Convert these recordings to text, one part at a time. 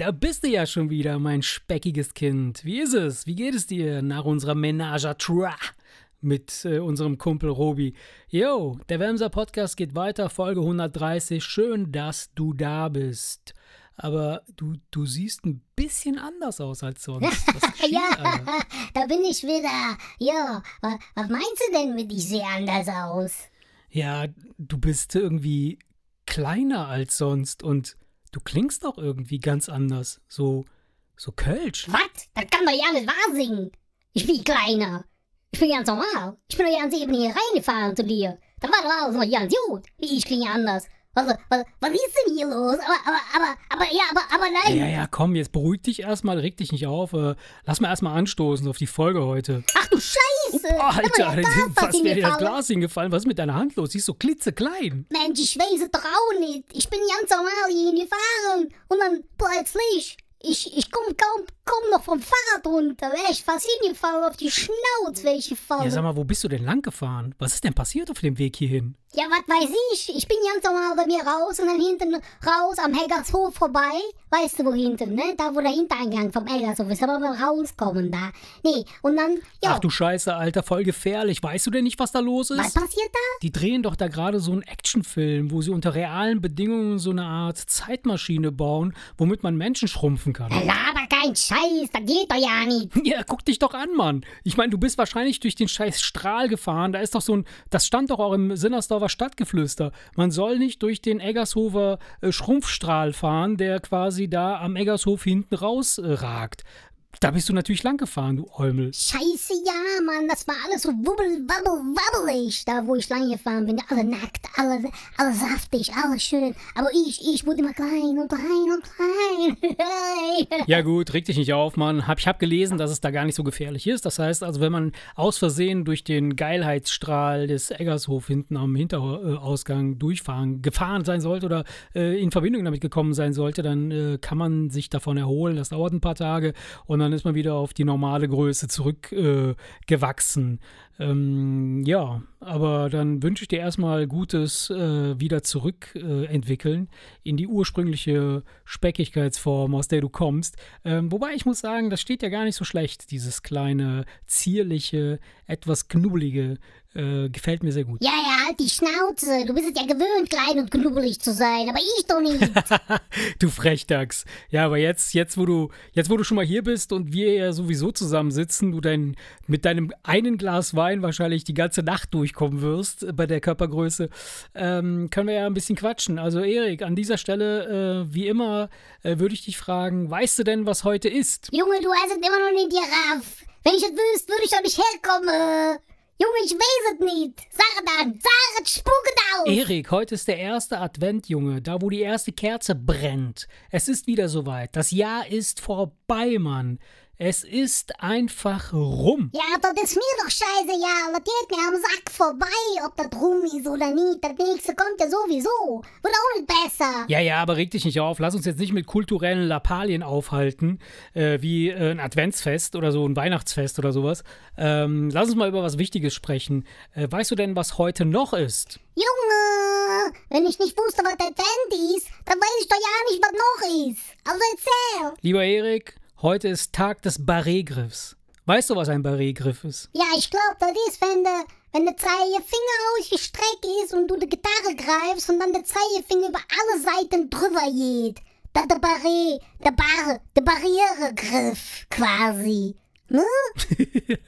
da bist du ja schon wieder, mein speckiges Kind. Wie ist es? Wie geht es dir nach unserer Menage à trois mit äh, unserem Kumpel Robi? Yo, der Wemser Podcast geht weiter, Folge 130. Schön, dass du da bist. Aber du, du siehst ein bisschen anders aus als sonst. ja, da bin ich wieder. Ja, was meinst du denn mit ich sehe anders aus? Ja, du bist irgendwie kleiner als sonst und du klingst auch irgendwie ganz anders. So, so Kölsch. Was? Das kann doch ja nicht wahr singen. Ich bin kleiner. Ich bin ganz normal. Ich bin doch ganz eben hier reingefahren zu dir. Da war doch alles noch ganz gut. Ich klinge anders. Was, was, was ist denn hier los? Aber, aber, aber, aber, ja, aber, aber nein. Ja, ja, komm, jetzt beruhig dich erstmal, reg dich nicht auf. Äh, lass mal erstmal anstoßen auf die Folge heute. Ach du Scheiße! Oh, Alter, was wäre dir das Glas hingefallen? Was ist mit deiner Hand los? Sie ist so klitzeklein. Mensch, ich weiß es doch auch nicht. Ich bin ganz normal hier gefahren. Und dann plötzlich ich, ich komm kaum komm noch vom Fahrrad runter. Wäre ich fast hingefallen auf die Schnauze, wäre ich gefallen. Ja, sag mal, wo bist du denn lang gefahren? Was ist denn passiert auf dem Weg hierhin? Ja, was weiß ich. Ich bin ganz normal bei mir raus und dann hinten raus am Heggershof vorbei. Weißt du, wo hinten, ne? Da, wo der Hintereingang vom Heggershof ist. Aber mal rauskommen da. Nee, und dann, ja. Ach du Scheiße, Alter, voll gefährlich. Weißt du denn nicht, was da los ist? Was passiert da? Die drehen doch da gerade so einen Actionfilm, wo sie unter realen Bedingungen so eine Art Zeitmaschine bauen, womit man Menschen schrumpfen kann. Laber kein Scheiß, das geht doch ja nicht. Ja, guck dich doch an, Mann. Ich meine, du bist wahrscheinlich durch den scheiß Strahl gefahren. Da ist doch so ein, das stand doch auch im Sinnersdorf Düsseldorfer Stadtgeflüster. Man soll nicht durch den Eggershofer äh, Schrumpfstrahl fahren, der quasi da am Eggershof hinten rausragt. Äh, da bist du natürlich lang gefahren, du Eumel. Scheiße, ja, Mann, das war alles so wubbel, wabbel, wabbelig, da wo ich lang gefahren bin. Alle nackt, alle, alle saftig, alles schön. Aber ich, ich wurde immer klein und klein und klein. ja gut, reg dich nicht auf, Mann. Hab, ich habe gelesen, dass es da gar nicht so gefährlich ist. Das heißt also, wenn man aus Versehen durch den Geilheitsstrahl des Eggershof hinten am Hinterausgang durchfahren, gefahren sein sollte oder äh, in Verbindung damit gekommen sein sollte, dann äh, kann man sich davon erholen. Das dauert ein paar Tage und dann ist man wieder auf die normale Größe zurückgewachsen. Äh, ähm, ja, aber dann wünsche ich dir erstmal Gutes äh, wieder zurückentwickeln äh, in die ursprüngliche Speckigkeitsform, aus der du kommst. Ähm, wobei ich muss sagen, das steht ja gar nicht so schlecht, dieses kleine, zierliche, etwas knubbelige äh, gefällt mir sehr gut. Ja, ja, halt die Schnauze. Du bist es ja gewöhnt, klein und knubbelig zu sein, aber ich doch nicht. du Frechdachs. Ja, aber jetzt, jetzt, wo du, jetzt, wo du schon mal hier bist und wir ja sowieso zusammensitzen, du dein, mit deinem einen Glas Wein wahrscheinlich die ganze Nacht durchkommen wirst äh, bei der Körpergröße, ähm, können wir ja ein bisschen quatschen. Also, Erik, an dieser Stelle, äh, wie immer, äh, würde ich dich fragen, weißt du denn, was heute ist? Junge, du hast es immer noch nicht gerafft. Wenn ich es wüsste, würde ich doch nicht herkommen. Junge, ich weiß es nicht. Sag dann, sag es, spuck es aus. Erik, heute ist der erste Advent, Junge, da wo die erste Kerze brennt. Es ist wieder soweit. Das Jahr ist vorbei, Mann. Es ist einfach rum. Ja, das ist mir doch scheiße, ja. Das geht mir am Sack vorbei, ob das rum ist oder nicht. Das nächste kommt ja sowieso. Wird auch nicht besser. Ja, ja, aber reg dich nicht auf. Lass uns jetzt nicht mit kulturellen Lappalien aufhalten, äh, wie äh, ein Adventsfest oder so ein Weihnachtsfest oder sowas. Ähm, lass uns mal über was Wichtiges sprechen. Äh, weißt du denn, was heute noch ist? Junge, wenn ich nicht wusste, was Advent ist, dann weiß ich doch ja nicht, was noch ist. Also erzähl. Lieber Erik, Heute ist Tag des Barré-Griffs. Weißt du, was ein Barré-Griff ist? Ja, ich glaube, das ist, wenn der, wenn der Zeigefinger ausgestreckt ist und du die Gitarre greifst und dann der Zeigefinger über alle Seiten drüber geht. Da der Barré, der Bar, der Barrieregriff quasi. Ne?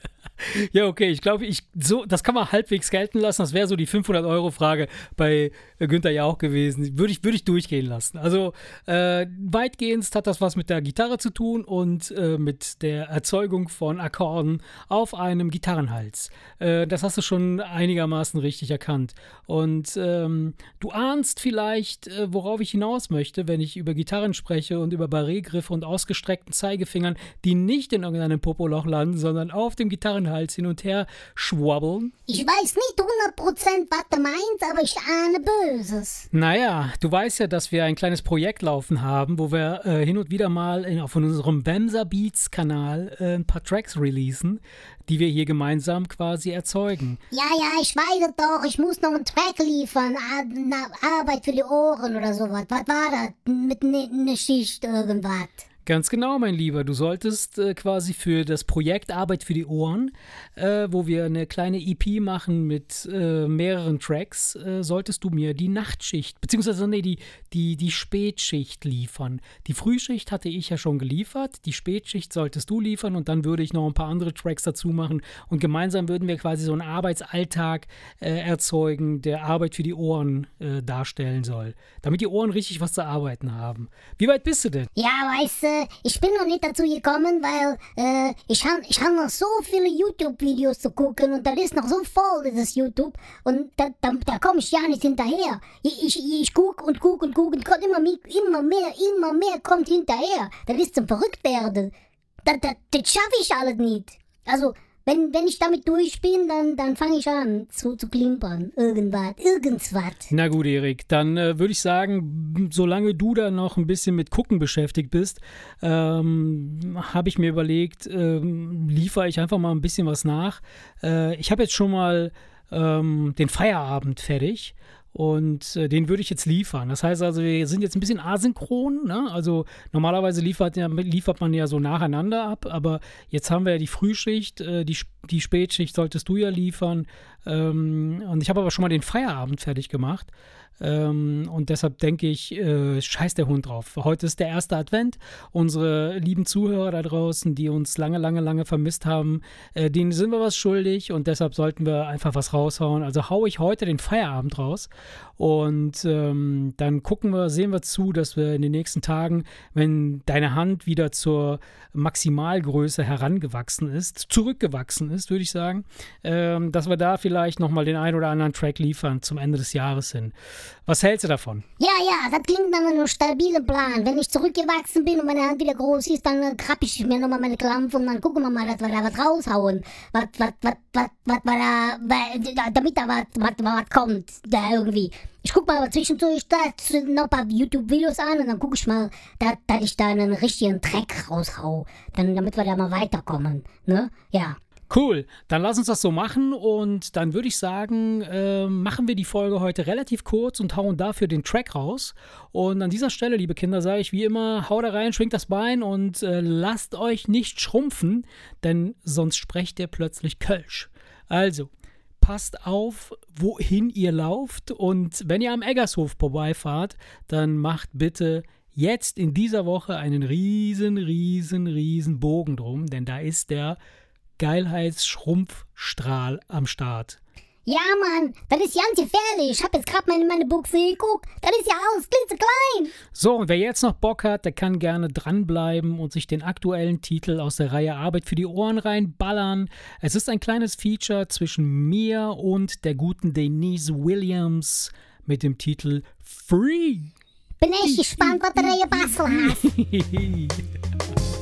ja, okay, ich glaube, ich so, das kann man halbwegs gelten lassen. Das wäre so die 500-Euro-Frage bei äh, Günther ja auch gewesen. Würde ich, würde ich durchgehen lassen. Also äh, weitgehend hat das was mit der Gitarre zu tun und äh, mit der Erzeugung von Akkorden auf einem Gitarrenhals. Äh, das hast du schon einigermaßen richtig erkannt. Und ähm, du ahnst vielleicht, äh, worauf ich hinaus möchte, wenn ich über Gitarren spreche und über Barré-Griffe und ausgestreckten Zeigefingern, die nicht in irgendeinem Popoloch landen, sondern auf dem Gitarren Ohrenhals hin und her schwabbeln? Ich weiß nicht 100% was du meinst, aber ich ahne Böses. Naja, du weißt ja, dass wir ein kleines Projekt laufen haben, wo wir äh, hin und wieder mal in, auf unserem Bamsa Beats Kanal äh, ein paar Tracks releasen, die wir hier gemeinsam quasi erzeugen. Ja, ja, ich weiß es doch. Ich muss noch einen Track liefern. Na, Arbeit für die Ohren oder sowas. Was war das? Mit ne, ne Schicht irgendwas. Ganz genau, mein Lieber. Du solltest äh, quasi für das Projekt Arbeit für die Ohren, äh, wo wir eine kleine EP machen mit äh, mehreren Tracks, äh, solltest du mir die Nachtschicht, beziehungsweise nee, die, die, die Spätschicht liefern. Die Frühschicht hatte ich ja schon geliefert, die Spätschicht solltest du liefern und dann würde ich noch ein paar andere Tracks dazu machen und gemeinsam würden wir quasi so einen Arbeitsalltag äh, erzeugen, der Arbeit für die Ohren äh, darstellen soll, damit die Ohren richtig was zu arbeiten haben. Wie weit bist du denn? Ja, weißt du, ich bin noch nicht dazu gekommen, weil äh, ich habe ich hab noch so viele YouTube-Videos zu gucken und das ist noch so voll, dieses YouTube. Und da, da, da komme ich ja nicht hinterher. Ich, ich, ich gucke und gucke und gucke und kommt immer, mehr, immer mehr, immer mehr kommt hinterher. Das ist zum Verrücktwerden. Das, das, das schaffe ich alles nicht. Also, wenn, wenn ich damit durch bin, dann, dann fange ich an zu, zu klimpern. Irgendwas, irgendwas. Na gut, Erik, dann äh, würde ich sagen, solange du da noch ein bisschen mit Gucken beschäftigt bist, ähm, habe ich mir überlegt, ähm, liefere ich einfach mal ein bisschen was nach. Äh, ich habe jetzt schon mal ähm, den Feierabend fertig. Und äh, den würde ich jetzt liefern. Das heißt also, wir sind jetzt ein bisschen asynchron. Ne? Also normalerweise liefert, ja, liefert man ja so nacheinander ab, aber jetzt haben wir ja die Frühschicht, äh, die, die Spätschicht solltest du ja liefern. Ähm, und ich habe aber schon mal den Feierabend fertig gemacht. Ähm, und deshalb denke ich, äh, scheiß der Hund drauf. Heute ist der erste Advent. Unsere lieben Zuhörer da draußen, die uns lange, lange, lange vermisst haben, äh, denen sind wir was schuldig und deshalb sollten wir einfach was raushauen. Also haue ich heute den Feierabend raus und ähm, dann gucken wir, sehen wir zu, dass wir in den nächsten Tagen, wenn deine Hand wieder zur Maximalgröße herangewachsen ist, zurückgewachsen ist, würde ich sagen, ähm, dass wir da vielleicht nochmal den einen oder anderen Track liefern zum Ende des Jahres hin. Was hältst du davon? Ja, ja, das klingt nach einem stabilen Plan. Wenn ich zurückgewachsen bin und meine Hand wieder groß ist, dann äh, krappe ich mir nochmal meine Klampfe und dann gucken wir mal, dass wir da was raushauen. Was, was, was, was, was wir da, wa- damit da was, was, was kommt, da irgendwie. Ich guck mal zwischendurch da noch ein paar YouTube-Videos an und dann gucke ich mal, dass, dass ich da einen richtigen Track raushau. Dann, damit wir da mal weiterkommen. Ne? Ja. Cool, dann lass uns das so machen und dann würde ich sagen, äh, machen wir die Folge heute relativ kurz und hauen dafür den Track raus. Und an dieser Stelle, liebe Kinder, sage ich wie immer, haut da rein, schwingt das Bein und äh, lasst euch nicht schrumpfen, denn sonst sprecht ihr plötzlich Kölsch. Also, passt auf, wohin ihr lauft und wenn ihr am Eggershof vorbeifahrt, dann macht bitte jetzt in dieser Woche einen riesen, riesen, riesen Bogen drum, denn da ist der Geilheitsschrumpfstrahl am Start. Ja, Mann, das ist ganz gefährlich. Ich hab jetzt gerade mal in meine Buchse geguckt. Das ist ja alles klitzeklein. So, und wer jetzt noch Bock hat, der kann gerne dranbleiben und sich den aktuellen Titel aus der Reihe Arbeit für die Ohren reinballern. Es ist ein kleines Feature zwischen mir und der guten Denise Williams mit dem Titel Free. Bin echt gespannt, was du da gebastelt hast.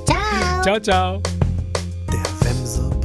Ciao. ciao, ciao. Der Wemse